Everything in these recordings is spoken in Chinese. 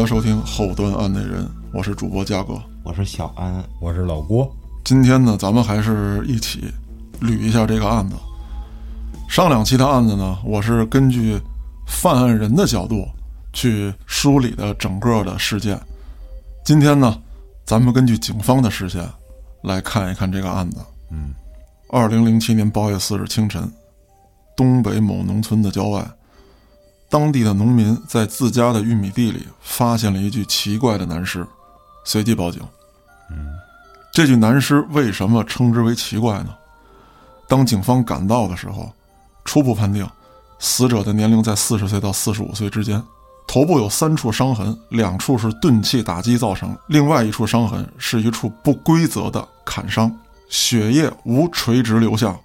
欢迎大家收听后端案内人，我是主播嘉哥。我是小安，我是老郭。今天呢，咱们还是一起捋一下这个案子。上两期的案子呢，我是根据犯案人的角度去梳理的整个的事件。今天呢，咱们根据警方的视线来看一看这个案子。嗯，二零零七年八月四日清晨，东北某农村的郊外，当地的农民在自家的玉米地里发现了一具奇怪的男尸，随即报警。嗯，这具男尸为什么称之为奇怪呢？当警方赶到的时候，初步判定，死者的年龄在四十岁到四十五岁之间，头部有三处伤痕，两处是钝器打击造成，另外一处伤痕是一处不规则的砍伤，血液无垂直流向。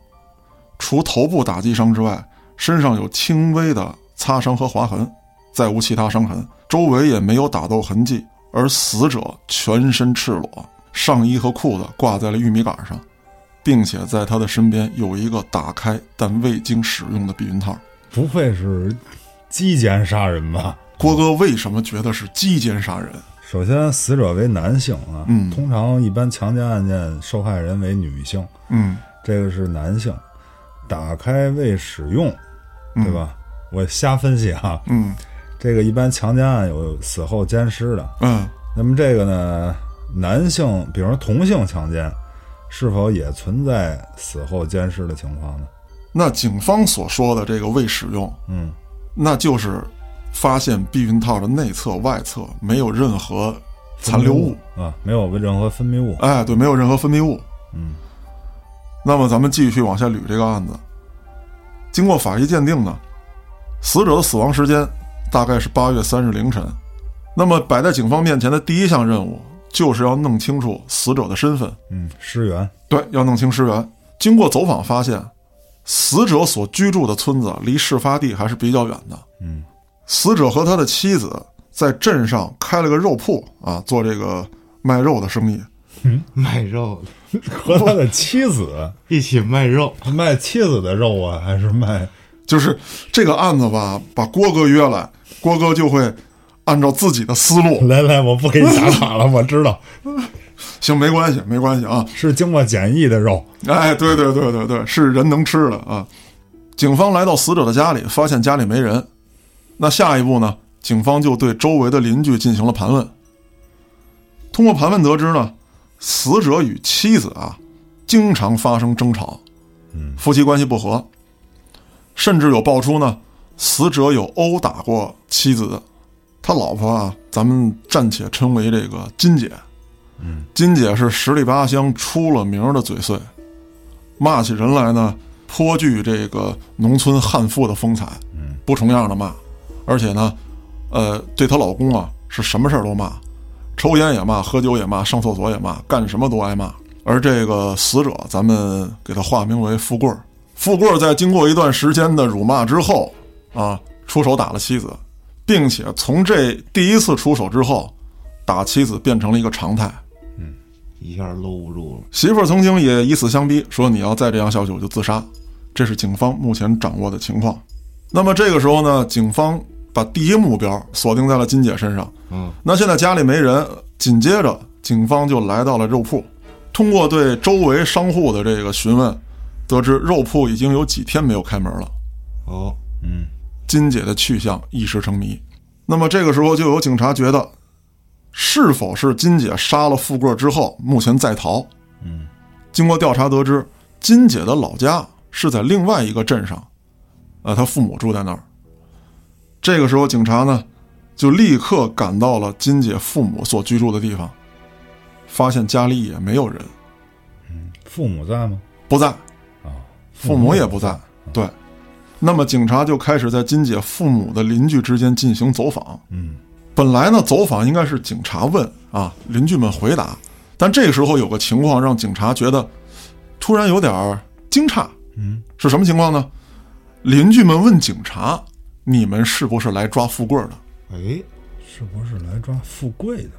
除头部打击伤之外，身上有轻微的擦伤和划痕，再无其他伤痕，周围也没有打斗痕迹。而死者全身赤裸，上衣和裤子挂在了玉米杆上，并且在他的身边有一个打开但未经使用的避孕套。不会是鸡奸杀人吧？郭哥为什么觉得是鸡奸杀人？首先，死者为男性啊，嗯通常一般强奸案件受害人为女性，嗯，这个是男性，打开未使用，对吧？我瞎分析哈，嗯这个一般强奸案有死后奸尸的，嗯那么这个呢，男性，比如说同性强奸，是否也存在死后奸尸的情况呢？那警方所说的这个未使用，嗯，那就是发现避孕套的内侧、外侧没有任何残留物。啊，没有任何分泌物，哎，对，没有任何分泌物。嗯那么咱们继续往下捋这个案子。经过法医鉴定呢，死者的死亡时间大概是八月三日凌晨。那么摆在警方面前的第一项任务就是要弄清楚死者的身份，嗯，尸源，对，要弄清尸源。经过走访发现，死者所居住的村子离事发地还是比较远的。嗯死者和他的妻子在镇上开了个肉铺啊，做这个卖肉的生意。嗯卖肉和他的妻子一起卖肉，卖妻子的肉啊，还是卖？就是这个案子吧，把郭哥约来，郭哥就会按照自己的思路，来来，我不给你打岔了，我知道 行，没关系，没关系啊。是经过检疫的肉。哎，对对对对对，是人能吃的啊。警方来到死者的家里，发现家里没人，那下一步呢？警方就对周围的邻居进行了盘问。通过盘问得知呢，死者与妻子啊，经常发生争吵，嗯夫妻关系不和，甚至有爆出呢，死者有殴打过妻子，他老婆啊，咱们暂且称为这个金姐。嗯，金姐是十里八乡出了名的嘴碎，骂起人来呢，颇具这个农村悍妇的风采，嗯，不重样的骂，而且呢，呃，对她老公啊是什么事儿都骂，抽烟也骂，喝酒也骂，上厕所也骂，干什么都挨骂。而这个死者，咱们给他化名为富贵儿。富贵儿在经过一段时间的辱骂之后，啊，出手打了妻子，并且从这第一次出手之后，打妻子变成了一个常态。嗯一下搂不住了。媳妇儿曾经也以死相逼，说你要再这样下去我就自杀。这是警方目前掌握的情况。那么这个时候呢，警方把第一目标锁定在了金姐身上。嗯，那现在家里没人，紧接着警方就来到了肉铺，通过对周围商户的这个询问，得知肉铺已经有几天没有开门了。哦，嗯金姐的去向一时成谜。那么这个时候就有警察觉得，是否是金姐杀了富贵之后，目前在逃？嗯经过调查得知，金姐的老家是在另外一个镇上，呃，她父母住在那儿。这个时候，警察呢就立刻赶到了金姐父母所居住的地方，发现家里也没有人，嗯父母在吗？不在，啊，父母也不在。对，那么警察就开始在金姐父母的邻居之间进行走访。嗯本来呢，走访应该是警察问啊，邻居们回答，但这个时候有个情况让警察觉得突然有点儿惊诧，嗯，是什么情况呢？邻居们问警察：“你们是不是来抓富贵的哎，是不是来抓富贵的？？”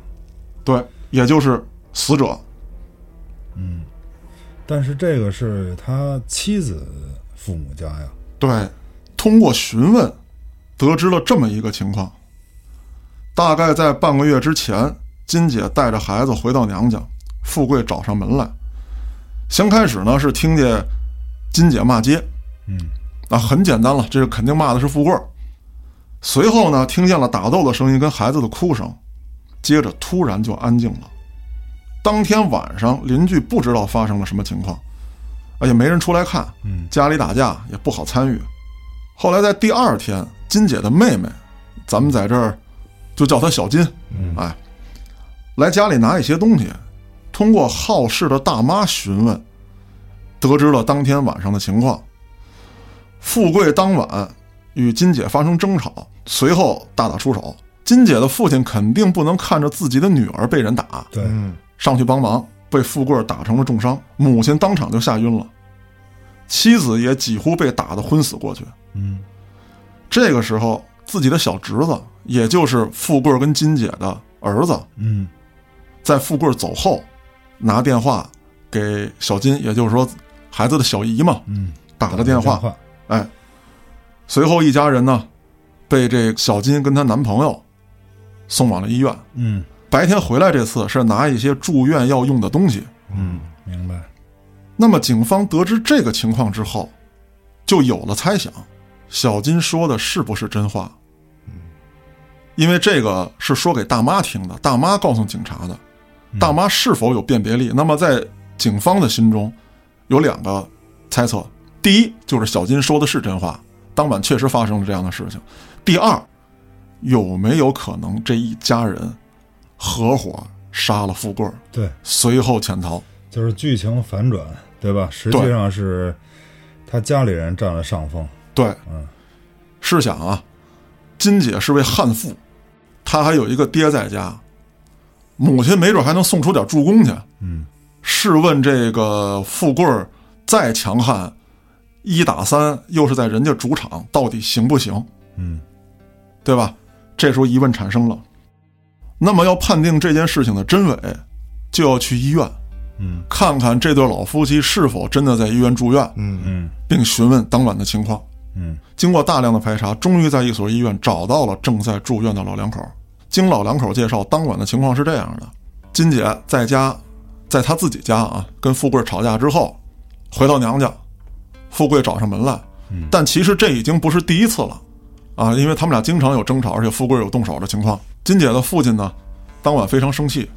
对，也就是死者。但是这个是他妻子父母家呀。对，通过询问，得知了这么一个情况：大概在半个月之前，金姐带着孩子回到娘家，富贵找上门来。先开始呢是听见金姐骂街，嗯，啊，很简单了，这个肯定骂的是富贵。随后呢，听见了打斗的声音跟孩子的哭声，接着突然就安静了。当天晚上，邻居不知道发生了什么情况，啊，也没人出来看，嗯家里打架也不好参与。后来在第二天，金姐的妹妹，咱们在这儿就叫她小金，哎，来家里拿一些东西，通过好事的大妈询问，得知了当天晚上的情况。富贵当晚与金姐发生争吵，随后大打出手。金姐的父亲肯定不能看着自己的女儿被人打，对，嗯上去帮忙，被富贵打成了重伤，母亲当场就吓晕了，妻子也几乎被打得昏死过去。嗯这个时候，自己的小侄子，也就是富贵跟金姐的儿子，嗯在富贵走后，拿电话给小金，也就是说孩子的小姨嘛，嗯，打了电话。话，哎，随后一家人呢，被这小金跟她男朋友送往了医院。嗯白天回来这次是拿一些住院要用的东西。嗯，明白，那么警方得知这个情况之后，就有了猜想：小金说的是不是真话？因为这个是说给大妈听的，大妈告诉警察的，大妈是否有辨别力？那么在警方的心中，有两个猜测：第一，就是小金说的是真话，当晚确实发生了这样的事情；第二，有没有可能这一家人合伙杀了富贵儿，对，随后潜逃？就是剧情反转，对吧？实际上是他家里人占了上风，对，嗯试想啊，金姐是位悍妇，她还有一个爹在家，母亲没准还能送出点助攻去。嗯试问这个富贵儿再强悍，一打三又是在人家主场，到底行不行？嗯对吧？这时候疑问产生了。那么要判定这件事情的真伪，就要去医院嗯看看这对老夫妻是否真的在医院住院，嗯嗯并询问当晚的情况。嗯经过大量的排查，终于在一所医院找到了正在住院的老两口。经老两口介绍，当晚的情况是这样的：金姐在家，在她自己家啊，跟富贵吵架之后，回到娘家，富贵找上门来。但其实这已经不是第一次了，啊，因为他们俩经常有争吵，而且富贵有动手的情况。金姐的父亲呢，当晚非常生气，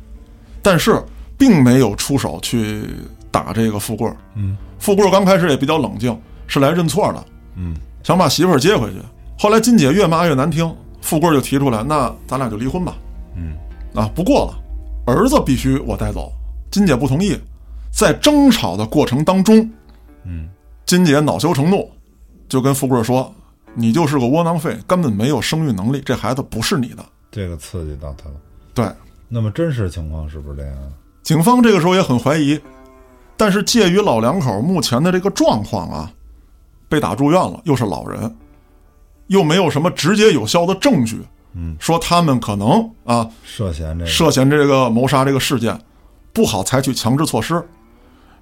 但是并没有出手去打这个富贵。嗯，富贵刚开始也比较冷静，是来认错的。嗯想把媳妇儿接回去。后来金姐越骂越难听，富贵就提出来，那咱俩就离婚吧。嗯啊，不过了，儿子必须我带走。金姐不同意，在争吵的过程当中，嗯金姐恼羞成怒，就跟富贵说：“你就是个窝囊废，根本没有生育能力，这孩子不是你的。这个刺激到他了。”对，那么真实情况是不是这样？警方这个时候也很怀疑，但是介于老两口目前的这个状况啊，被打住院了，又是老人，又没有什么直接有效的证据，嗯，说他们可能啊涉嫌这个涉嫌这个谋杀这个事件，不好采取强制措施，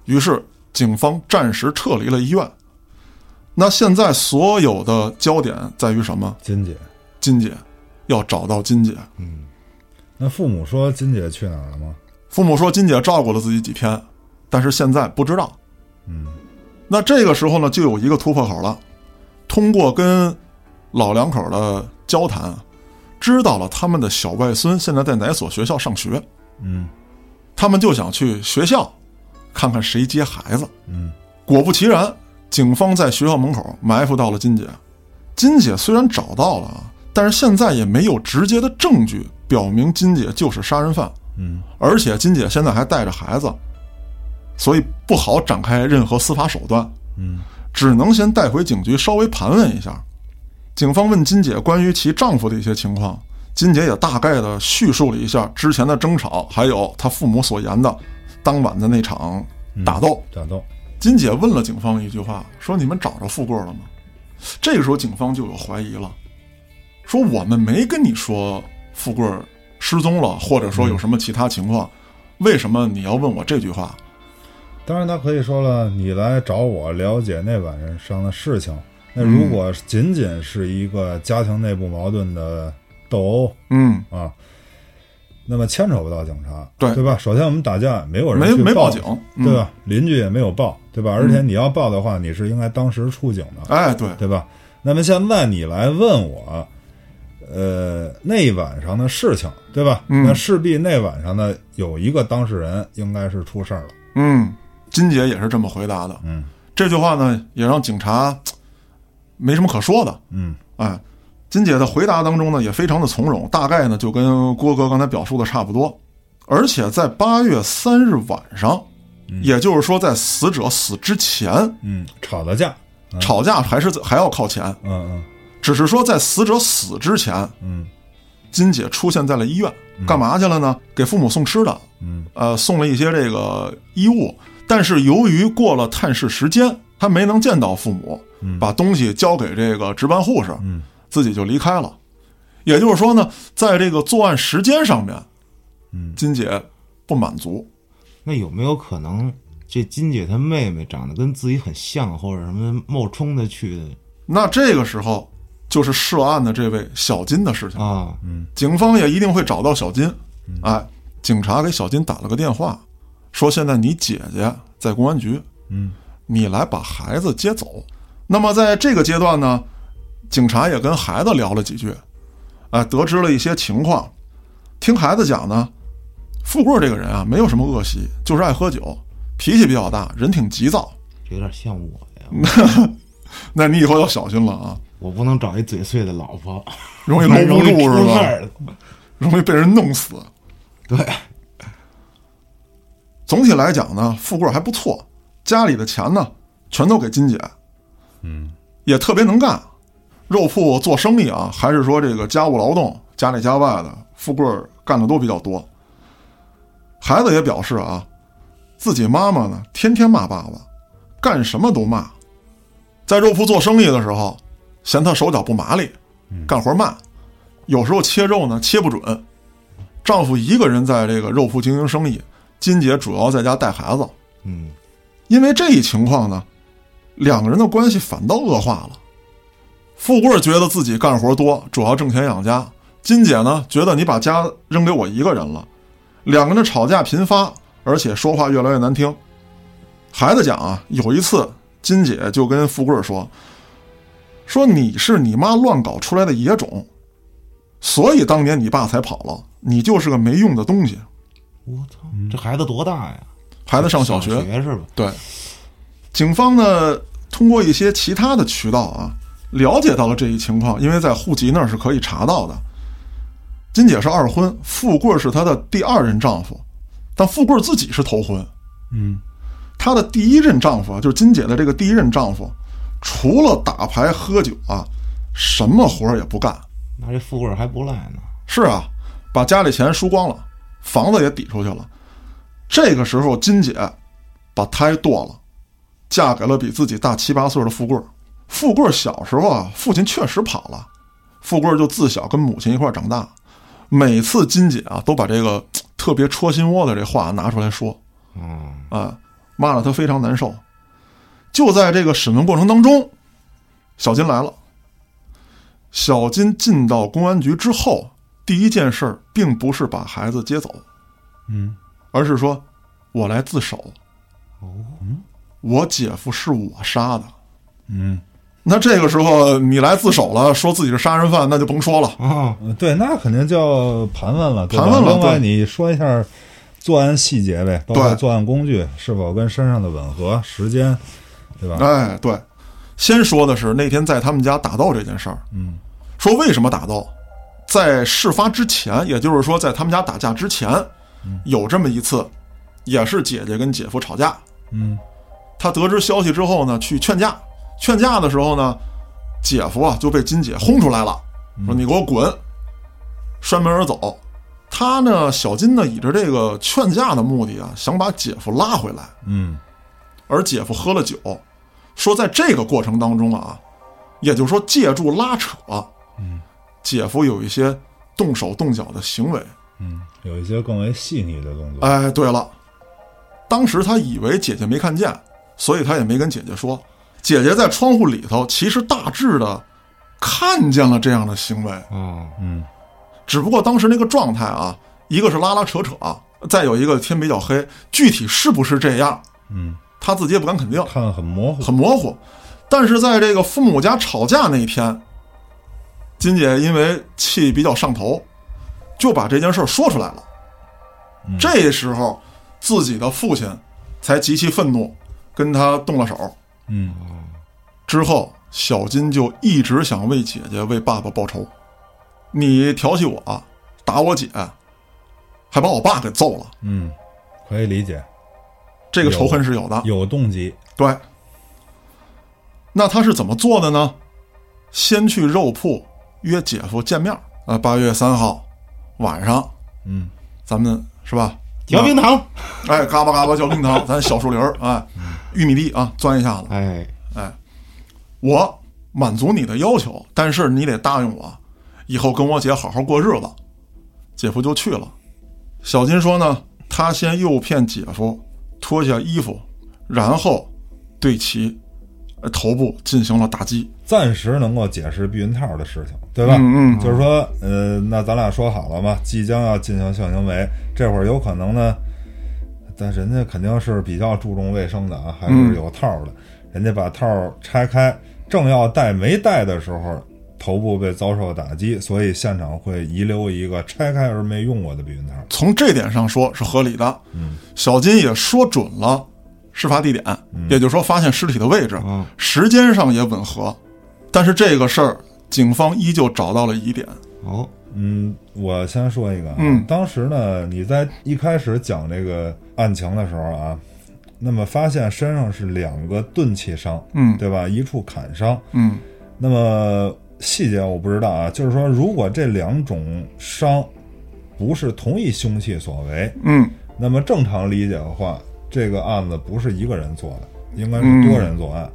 于是警方暂时撤离了医院。那现在所有的焦点在于什么？金姐。金姐，要找到金姐。嗯那父母说金姐去哪儿了吗？父母说金姐照顾了自己几天，但是现在不知道。嗯那这个时候呢，就有一个突破口了。通过跟老两口的交谈，知道了他们的小外孙现在在哪所学校上学，嗯他们就想去学校看看谁接孩子。嗯果不其然，警方在学校门口埋伏到了金姐。金姐虽然找到了啊，但是现在也没有直接的证据表明金姐就是杀人犯，嗯而且金姐现在还带着孩子，所以不好展开任何司法手段。嗯只能先带回警局稍微盘问一下。警方问金姐关于其丈夫的一些情况，金姐也大概的叙述了一下之前的争吵，还有她父母所言的当晚的那场打斗。打斗。金姐问了警方一句话，说：“你们找着富贵了吗？”这个时候警方就有怀疑了，说：“我们没跟你说富贵失踪了，或者说有什么其他情况，为什么你要问我这句话？”当然，他可以说了，你来找我了解那晚上的事情。那如果仅仅是一个家庭内部矛盾的斗殴嗯，啊，那么牵扯不到警察，对对吧？首先我们打架没有人没没报警，嗯对？吧？邻居也没有报，对吧？而且你要报的话，你是应该当时出警的，哎，对，对吧？那么现在你来问我，呃，那晚上的事情，对吧？嗯那势必那晚上呢，有一个当事人应该是出事儿了。嗯，金姐也是这么回答的。嗯这句话呢，也让警察没什么可说的。嗯哎，金姐的回答当中呢，也非常的从容，大概呢就跟郭哥刚才表述的差不多。而且在八月三日晚上，也就是说在死者死之前，嗯，吵了架，吵架还是还要靠前，嗯只是说在死者死之前，嗯金姐出现在了医院，干嘛去了呢？给父母送吃的，嗯呃，送了一些这个衣物。但是由于过了探视时间，她没能见到父母，把东西交给这个值班护士，嗯自己就离开了。也就是说呢，在这个作案时间上面，嗯金姐不满足。那有没有可能这金姐她妹妹长得跟自己很像，或者什么冒充的去的那这个时候就是涉案的这位小金的事情。啊？嗯警方也一定会找到小金。哎，警察给小金打了个电话，说现在你姐姐在公安局，嗯你来把孩子接走。那么在这个阶段呢，警察也跟孩子聊了几句，哎，得知了一些情况。听孩子讲呢，富贵这个人啊，没有什么恶习，就是爱喝酒，脾气比较大，人挺急躁。这有点像我呀，那你以后要小心了啊，我不能找一嘴碎的老婆，容易搂不住是吧？容易被人弄死。对，总体来讲呢，富贵还不错，家里的钱呢全都给金姐，嗯也特别能干。肉铺做生意啊，还是说这个家务劳动，家里家外的，富贵干的都比较多。孩子也表示啊，自己妈妈呢天天骂爸爸，干什么都骂。在肉铺做生意的时候，嫌她手脚不麻利，干活慢，有时候切肉呢切不准。丈夫一个人在这个肉铺经营生意，金姐主要在家带孩子。嗯，因为这一情况呢，两个人的关系反倒恶化了。富贵觉得自己干活多，主要挣钱养家；金姐呢，觉得你把家扔给我一个人了。两个人吵架频发，而且说话越来越难听。孩子讲啊，有一次金姐就跟富贵说：“说你是你妈乱搞出来的野种，所以当年你爸才跑了，你就是个没用的东西。我操，这孩子多大呀？”孩子上小学，学是吧？对，警方呢通过一些其他的渠道啊，了解到了这一情况，因为在户籍那儿是可以查到的。金姐是二婚，富贵是她的第二任丈夫，但富贵自己是头婚。嗯她的第一任丈夫啊，就是金姐的这个第一任丈夫，除了打牌喝酒啊，什么活儿也不干。那这富贵还不赖呢。是啊，把家里钱输光了，房子也抵出去了。这个时候，金姐把胎剁了，嫁给了比自己大七八岁的富贵。富贵小时候啊，父亲确实跑了，富贵就自小跟母亲一块长大。每次金姐啊，都把这个特别戳心窝的这话拿出来说，嗯，啊，骂得他非常难受。就在这个审问过程当中，小金来了。小金进到公安局之后，第一件事儿并不是把孩子接走，嗯而是说：“我来自首。”哦，我姐夫是我杀的。嗯，那这个时候你来自首了，说自己是杀人犯，那就甭说了。啊，呃对，那肯定叫盘问了，盘问了另外，对你说一下作案细节呗，包括对作案工具是否跟身上的吻合，时间，对吧？哎，对，先说的是那天在他们家打斗这件事儿。嗯说为什么打斗？在事发之前，也就是说在他们家打架之前，有这么一次，也是姐姐跟姐夫吵架。嗯他得知消息之后呢，去劝架。劝架的时候呢，姐夫啊就被金姐轰出来了，说你给我滚，摔门而走。他呢，小金呢，以着这个劝架的目的啊，想把姐夫拉回来。嗯而姐夫喝了酒，说在这个过程当中啊，也就是说借助拉扯，嗯，姐夫有一些动手动脚的行为。嗯，有一些更为细腻的动作。哎，对了，当时他以为姐姐没看见，所以他也没跟姐姐说。姐姐在窗户里头，其实大致的看见了这样的行为，啊，嗯只不过当时那个状态啊，一个是拉拉扯扯，再有一个天比较黑，具体是不是这样，嗯，他自己也不敢肯定，看得很模糊，很模糊。但是在这个父母家吵架那一天，金姐因为气比较上头，就把这件事说出来了。这时候，自己的父亲才极其愤怒，跟他动了手。嗯，之后，小金就一直想为姐姐、为爸爸报仇。你调戏我，打我姐，还把我爸给揍了，嗯，可以理解，这个仇恨是有的。有动机，对，那他是怎么做的呢？先去肉铺约姐夫见面儿。呃，八月三号晚上，嗯，咱们是吧？嚼冰糖，哎，嘎巴嘎巴嚼冰糖，咱小树林儿，哎，玉米地啊，钻一下子。哎哎，我满足你的要求，但是你得答应我，以后跟我姐好好过日子。姐夫就去了。小金说呢，他先诱骗姐夫脱下衣服，然后对其呃头部进行了打击。暂时能够解释避孕套的事情，对吧？嗯嗯就是说，呃，那咱俩说好了嘛，即将要进行性行为，这会儿有可能呢，但人家肯定是比较注重卫生的啊，还是有套的。人家把套拆开，正要戴没戴的时候，头部被遭受打击，所以现场会遗留一个拆开而没用过的避孕套。从这点上说是合理的。嗯，小金也说准了事发地点，也就是说发现尸体的位置，嗯时间上也吻合。但是这个事儿，警方依旧找到了疑点。哦，嗯，我先说一个啊，嗯当时呢，你在一开始讲这个案情的时候啊，那么发现身上是两个钝器伤，嗯对吧？一处砍伤，嗯那么细节我不知道啊，就是说，如果这两种伤不是同一凶器所为，嗯那么正常理解的话，这个案子不是一个人做的，应该是多人作案。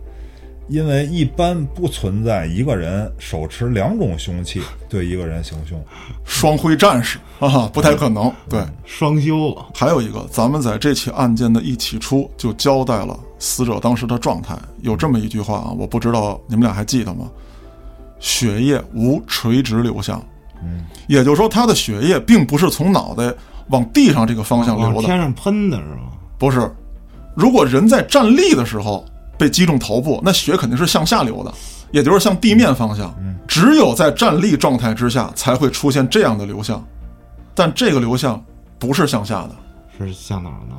因为一般不存在一个人手持两种凶器对一个人行凶，双辉战士啊，不太可能。对，双修了，还有一个，咱们在这起案件的一起初就交代了死者当时的状态，有这么一句话啊，我不知道你们俩还记得吗？血液无垂直流向，嗯，也就是说，他的血液并不是从脑袋往地上这个方向流的，往天上喷的是吗？不是。如果人在站立的时候被击中头部，那血肯定是向下流的，也就是向地面方向。只有在站立状态之下才会出现这样的流向，但这个流向不是向下的，是向哪儿呢？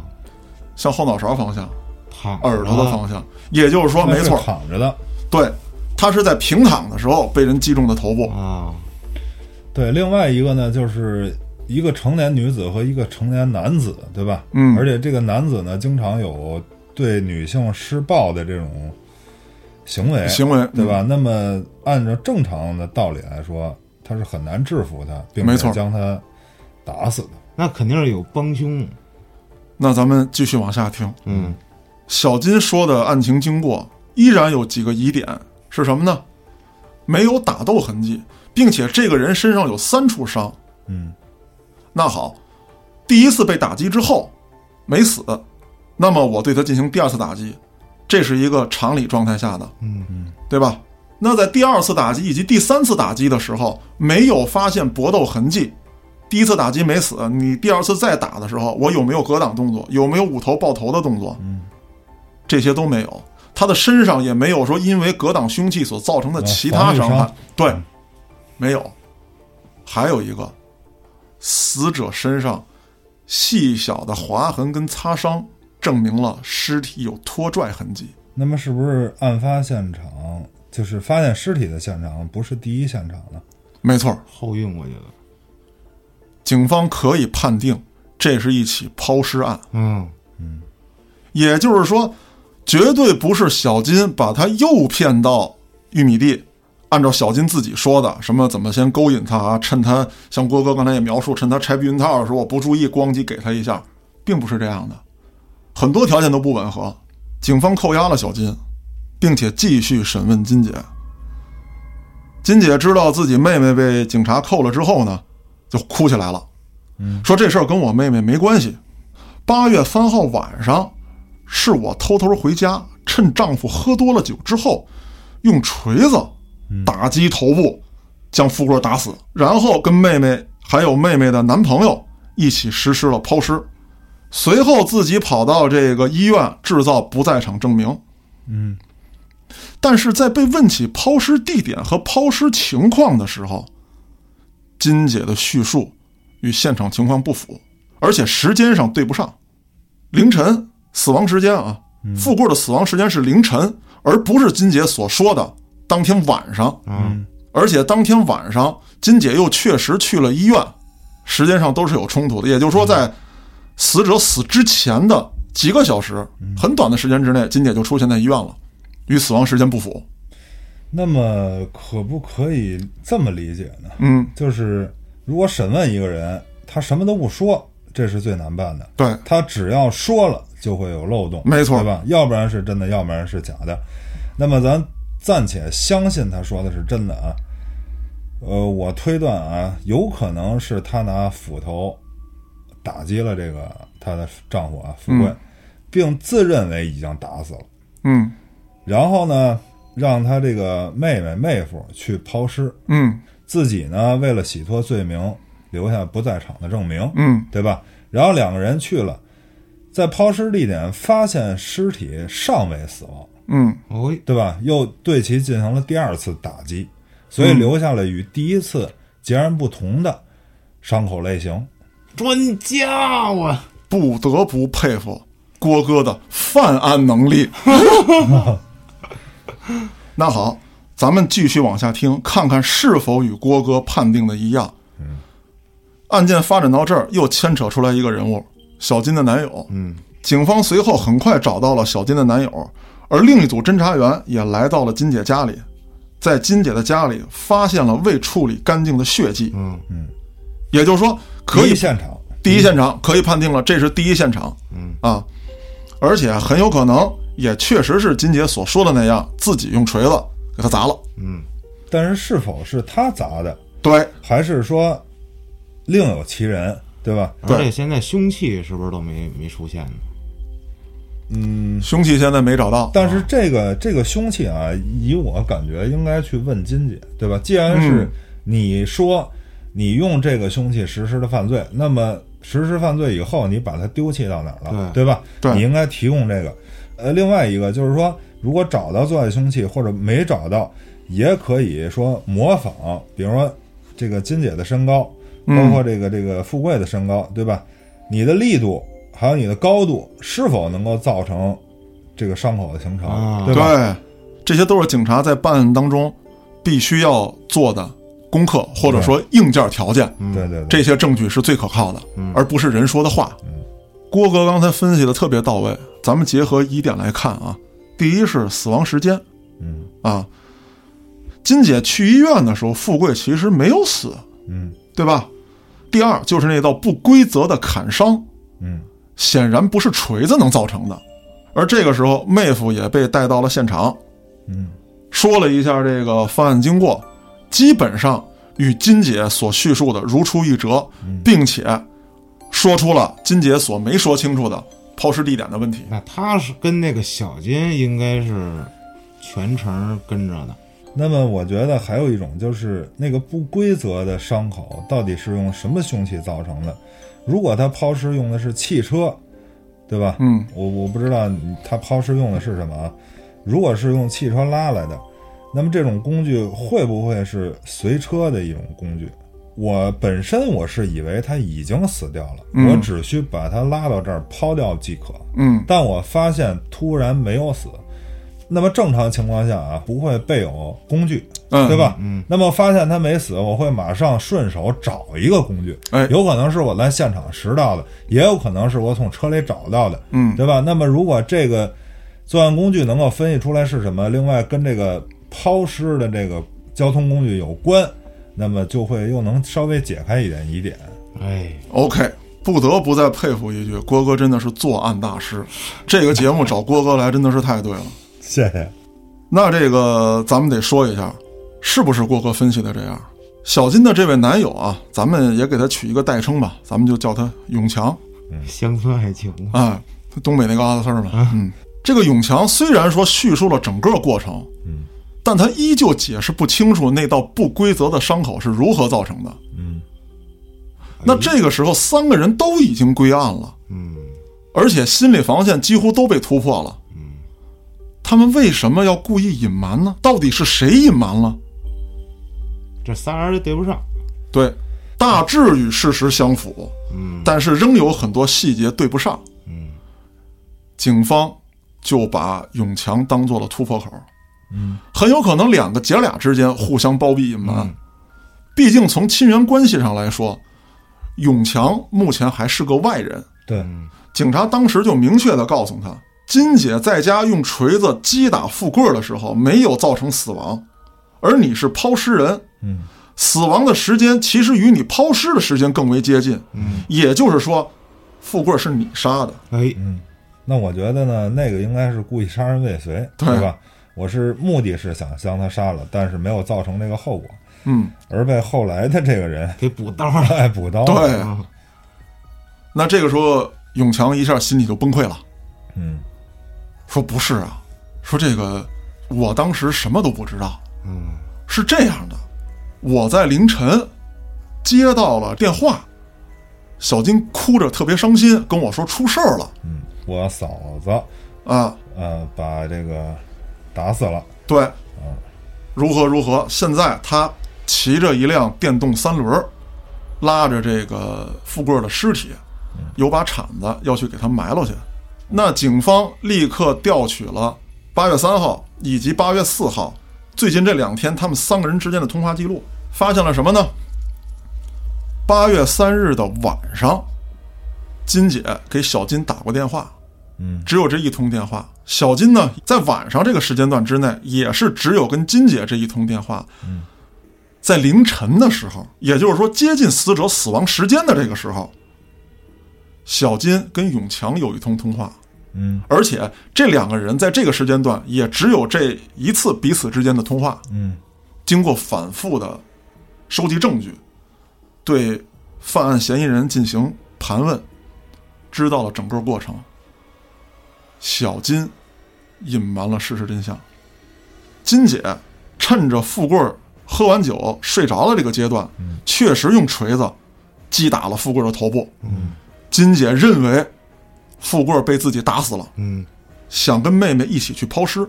向后脑勺方向、躺耳朵的方向。也就是说，没错，躺着的。对，他是在平躺的时候被人击中的头部。啊，对，另外一个呢，就是一个成年女子和一个成年男子，对吧？嗯而且这个男子呢，经常有对女性施暴的这种行为，行为对吧？那么按照正常的道理来说，他是很难制服他，并且没错将他打死的。那肯定是有帮凶。那咱们继续往下听。嗯，小金说的案情经过依然有几个疑点，是什么呢？没有打斗痕迹，并且这个人身上有三处伤。嗯，那好，第一次被打击之后没死，那么我对他进行第二次打击，这是一个常理状态下的，嗯嗯，对吧？那在第二次打击以及第三次打击的时候，没有发现搏斗痕迹。第一次打击没死，你第二次再打的时候，我有没有格挡动作？有没有捂头抱头的动作？嗯，这些都没有。他的身上也没有说因为格挡凶器所造成的其他伤害伤，对，没有。还有一个，死者身上细小的划痕跟擦伤，证明了尸体有拖拽痕迹。那么是不是案发现场就是发现尸体的现场不是第一现场呢？没错，后运过去的。警方可以判定这是一起抛尸案，嗯嗯，也就是说，绝对不是小金把他诱骗到玉米地。按照小金自己说的，什么怎么先勾引他啊？趁他像郭哥刚才也描述，趁他拆避孕套的时候我不注意，咣叽给他一下，并不是这样的，很多条件都不吻合。警方扣押了小金，并且继续审问金姐。金姐知道自己妹妹被警察扣了之后呢，就哭起来了，说这事儿跟我妹妹没关系。八月三号晚上，是我偷偷回家，趁丈夫喝多了酒之后，用锤子打击头部，将富贵打死，然后跟妹妹还还有妹妹的男朋友一起实施了抛尸，随后自己跑到这个医院制造不在场证明。嗯，但是在被问起抛尸地点和抛尸情况的时候，金姐的叙述与现场情况不符，而且时间上对不上。凌晨死亡时间啊，富贵的死亡时间是凌晨，而不是金姐所说的当天晚上。嗯而且当天晚上，金姐又确实去了医院，时间上都是有冲突的。也就是说，在死者死之前的几个小时，很短的时间之内，金姐就出现在医院了，与死亡时间不符。那么可不可以这么理解呢？嗯，就是如果审问一个人，他什么都不说，这是最难办的。对，他只要说了，就会有漏洞，没错对吧？要不然是真的，要不然是假的。那么咱暂且相信他说的是真的啊。呃，我推断啊，有可能是他拿斧头打击了这个她的丈夫啊富贵，嗯并自认为已经打死了。嗯然后呢，让他这个妹妹妹夫去抛尸，嗯自己呢为了洗脱罪名，留下不在场的证明，嗯对吧？然后两个人去了，在抛尸地点发现尸体尚未死亡，嗯哦，对吧？又对其进行了第二次打击，所以嗯留下了与第一次截然不同的伤口类型。专家啊！不得不佩服郭哥的犯案能力。那好，咱们继续往下听，看看是否与郭哥判定的一样。案件发展到这儿，又牵扯出来一个人物，小金的男友。嗯，警方随后很快找到了小金的男友，而另一组侦查员也来到了金姐家里，在金姐的家里发现了未处理干净的血迹。嗯嗯，也就是说，可以现场，第一现场可以判定了，这是第一现场。嗯啊，而且很有可能也确实是金姐所说的那样，自己用锤子给他砸了。嗯，但是是否是他砸的，对，还是说另有其人，对吧？而且现在凶器是不是都没没出现呢？嗯，凶器现在没找到。但是这个这个凶器啊，以我感觉应该去问金姐，对吧？既然是嗯你说你用这个凶器实施的犯罪，那么实施犯罪以后，你把它丢弃到哪儿了，对吧？对你应该提供这个。呃，另外一个就是说，如果找到作案凶器或者没找到，也可以说模仿，比如说这个金姐的身高，嗯包括这个这个富贵的身高，对吧？你的力度还有你的高度是否能够造成这个伤口的形成，啊对这些都是警察在办案当中必须要做的功课，或者说硬件条件。对对对，这些证据是最可靠的，嗯而不是人说的话。郭哥刚才分析的特别到位，咱们结合疑点来看啊。第一是死亡时间嗯啊，金姐去医院的时候，富贵其实没有死，嗯对吧？第二就是那道不规则的砍伤，嗯显然不是锤子能造成的。而这个时候，妹夫也被带到了现场，嗯说了一下这个犯案经过，基本上与金姐所叙述的如出一辙，并且说出了金姐所没说清楚的抛尸地点的问题。那他是跟那个小金应该是全程跟着的。那么我觉得还有一种就是那个不规则的伤口到底是用什么凶器造成的？如果他抛尸用的是汽车，对吧？嗯，我我不知道你他抛尸用的是什么啊？如果是用汽车拉来的，那么这种工具会不会是随车的一种工具？我本身我是以为他已经死掉了，嗯我只需把他拉到这儿抛掉即可。嗯但我发现突然没有死，那么正常情况下啊，不会备有工具，嗯，对？吧？嗯，那么发现他没死，我会马上顺手找一个工具，哎，有可能是我在现场拾到的，也有可能是我从车里找到的，嗯对吧？那么如果这个作案工具能够分析出来是什么，另外跟这个抛尸的这个交通工具有关，那么就会又能稍微解开一点疑点。哎，OK，不得不再佩服一句，郭哥真的是作案大师。这个节目找郭哥来真的是太对了。谢谢。那这个咱们得说一下，是不是郭哥分析的这样？小金的这位男友啊，咱们也给他取一个代称吧，咱们就叫他永强。乡村爱情嘛。啊，东北那嘎达事儿嘛。嗯，这个永强虽然说叙述了整个过程，嗯，但他依旧解释不清楚那道不规则的伤口是如何造成的。嗯，那这个时候三个人都已经归案了，嗯而且心理防线几乎都被突破了。嗯，他们为什么要故意隐瞒呢？到底是谁隐瞒了？这仨人就对不上。对，大致与事实相符，嗯但是仍有很多细节对不上。嗯警方就把永强当做了突破口。嗯，很有可能两个姐俩之间互相包庇隐瞒。嗯毕竟从亲缘关系上来说，永强目前还是个外人。对，嗯警察当时就明确的告诉他，金姐在家用锤子击打富贵儿的时候没有造成死亡，而你是抛尸人，嗯死亡的时间其实与你抛尸的时间更为接近。嗯，也就是说，富贵儿是你杀的。哎，嗯，那我觉得呢，那个应该是故意杀人未遂，对对吧？我是目的是想将他杀了，但是没有造成那个后果，嗯，而被后来的这个人给补刀了。爱补刀。对啊那这个时候永强一下心里就崩溃了，嗯说不是啊，说这个我当时什么都不知道，嗯。是这样的，我在凌晨接到了电话，小金哭着特别伤心，跟我说出事儿了。嗯，我嫂子啊，呃把这个打死了。对，如何如何，现在他骑着一辆电动三轮儿，拉着这个富贵的尸体，有把铲子要去给他埋了去。那警方立刻调取了八月三号以及八月四号最近这两天他们三个人之间的通话记录，发现了什么呢？八月三日的晚上，金姐给小金打过电话，嗯只有这一通电话。小金呢，在晚上这个时间段之内，也是只有跟金姐这一通电话。嗯在凌晨的时候，也就是说接近死者死亡时间的这个时候，小金跟永强有一通通话，嗯而且这两个人在这个时间段也只有这一次彼此之间的通话。嗯经过反复的收集证据，对犯案嫌疑人进行盘问，知道了整个过程。小金隐瞒了事实真相。金姐趁着富贵喝完酒睡着了这个阶段，确实用锤子击打了富贵的头部。嗯金姐认为富贵被自己打死了，嗯想跟妹妹一起去抛尸。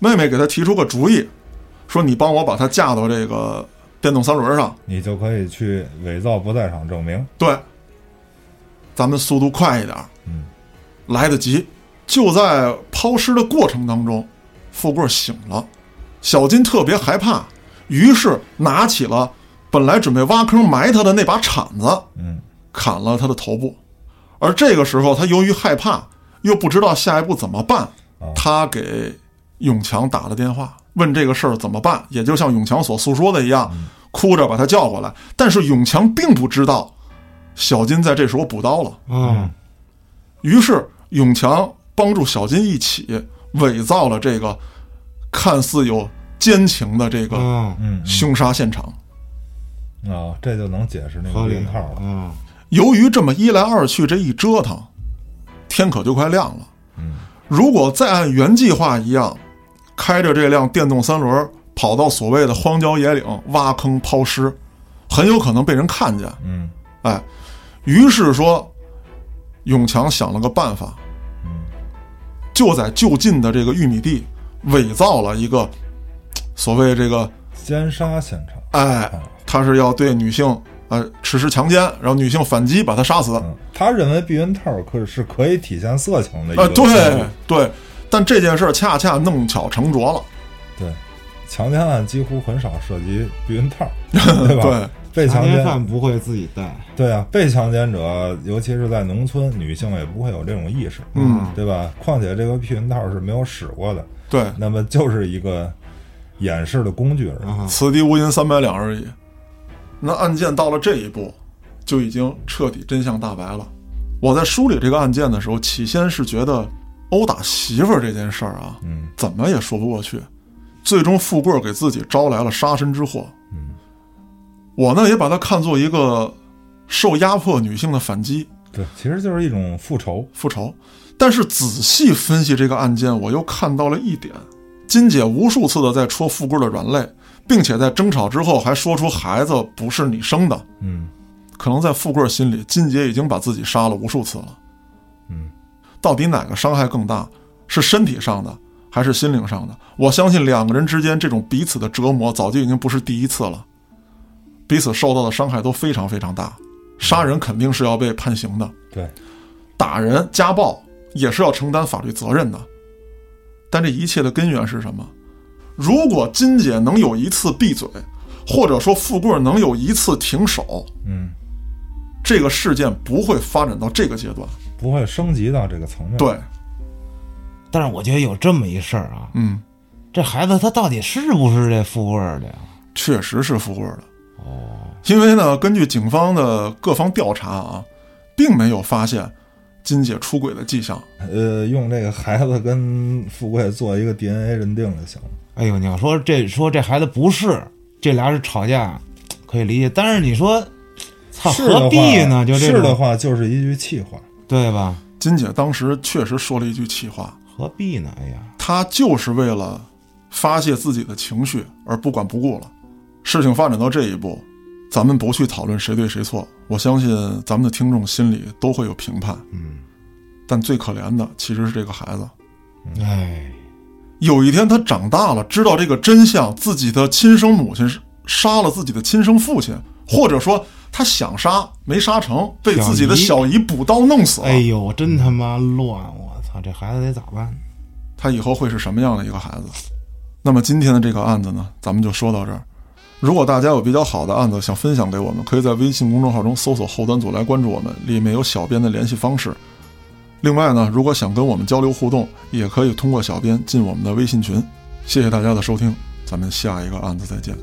妹妹给她提出个主意，说：“你帮我把她架到这个电动三轮上，你就可以去伪造不在场证明。对，咱们速度快一点，嗯，来得及。”就在抛尸的过程当中，富贵醒了，小金特别害怕，于是拿起了本来准备挖坑埋他的那把铲子，嗯砍了他的头部。而这个时候，他由于害怕，又不知道下一步怎么办哦，他给永强打了电话，问这个事儿怎么办。也就像永强所诉说的一样，哭着把他叫过来。但是永强并不知道小金在这时候补刀了，嗯于是永强帮助小金一起伪造了这个看似有奸情的这个嗯，嗯凶杀现场。嗯啊，这就能解释那个连套了。嗯由于这么一来二去，这一折腾，天可就快亮了。嗯如果再按原计划一样，开着这辆电动三轮跑到所谓的荒郊野岭挖坑抛尸，很有可能被人看见。嗯哎，于是说，永强想了个办法，嗯就在就近的这个玉米地伪造了一个所谓这个，奸杀现场。哎，啊他是要对女性呃实施强奸，然后女性反击把他杀死。嗯，他认为避孕套可是可以体现色情的一啊，个对对，但这件事儿恰恰弄巧成拙了。对，强奸案几乎很少涉及避孕套，对吧？对，被强奸，犯不会自己带，对啊，被强奸者，尤其是在农村，女性也不会有这种意识，嗯，对吧？况且这个避孕套是没有使过的，对，那么就是一个掩饰的工具而已。啊，此地无银三百两而已。那案件到了这一步，就已经彻底真相大白了。我在梳理这个案件的时候，起先是觉得殴打媳妇儿这件事儿啊，嗯怎么也说不过去。最终，富贵儿给自己招来了杀身之祸。嗯，我呢也把它看作一个受压迫女性的反击、对，其实就是一种复仇。复仇。但是仔细分析这个案件，我又看到了一点：金姐无数次的在戳富贵的软肋，并且在争吵之后还说出孩子不是你生的。嗯可能在富贵心里，金姐已经把自己杀了无数次了。嗯，到底哪个伤害更大？是身体上的还是心灵上的？我相信两个人之间这种彼此的折磨，早就已经不是第一次了。彼此受到的伤害都非常非常大，杀人肯定是要被判刑的，对，打人、家暴也是要承担法律责任的。但这一切的根源是什么？如果金姐能有一次闭嘴，或者说富贵能有一次停手，嗯，这个事件不会发展到这个阶段。不会升级到这个层面。，对，但是我觉得有这么一事儿啊，嗯，这孩子他到底是不是这富贵儿的呀？确实是富贵的。哦，因为呢，根据警方的各方调查啊，并没有发现金姐出轨的迹象。呃，用这个孩子跟富贵做一个 DNA 认定就行了。哎呦，你要说这说这孩子不是，这俩是吵架，可以理解。但是你说，操，何必呢？就这是的，话，就是一句气话。对吧？金姐当时确实说了一句气话，何必呢？哎呀，她就是为了发泄自己的情绪而不管不顾了。事情发展到这一步，咱们不去讨论谁对谁错，我相信咱们的听众心里都会有评判。嗯，但最可怜的其实是这个孩子。哎，有一天他长大了，知道这个真相，自己的亲生母亲是杀了自己的亲生父亲，或者说他想杀没杀成，被自己的小姨补刀弄死了。哎呦，真他妈乱！我操，这孩子得咋办？他以后会是什么样的一个孩子？那么今天的这个案子呢，咱们就说到这儿。如果大家有比较好的案子想分享给我们，可以在微信公众号中搜索“后端组”来关注我们，里面有小编的联系方式。另外呢，如果想跟我们交流互动，也可以通过小编进我们的微信群。谢谢大家的收听，咱们下一个案子再见。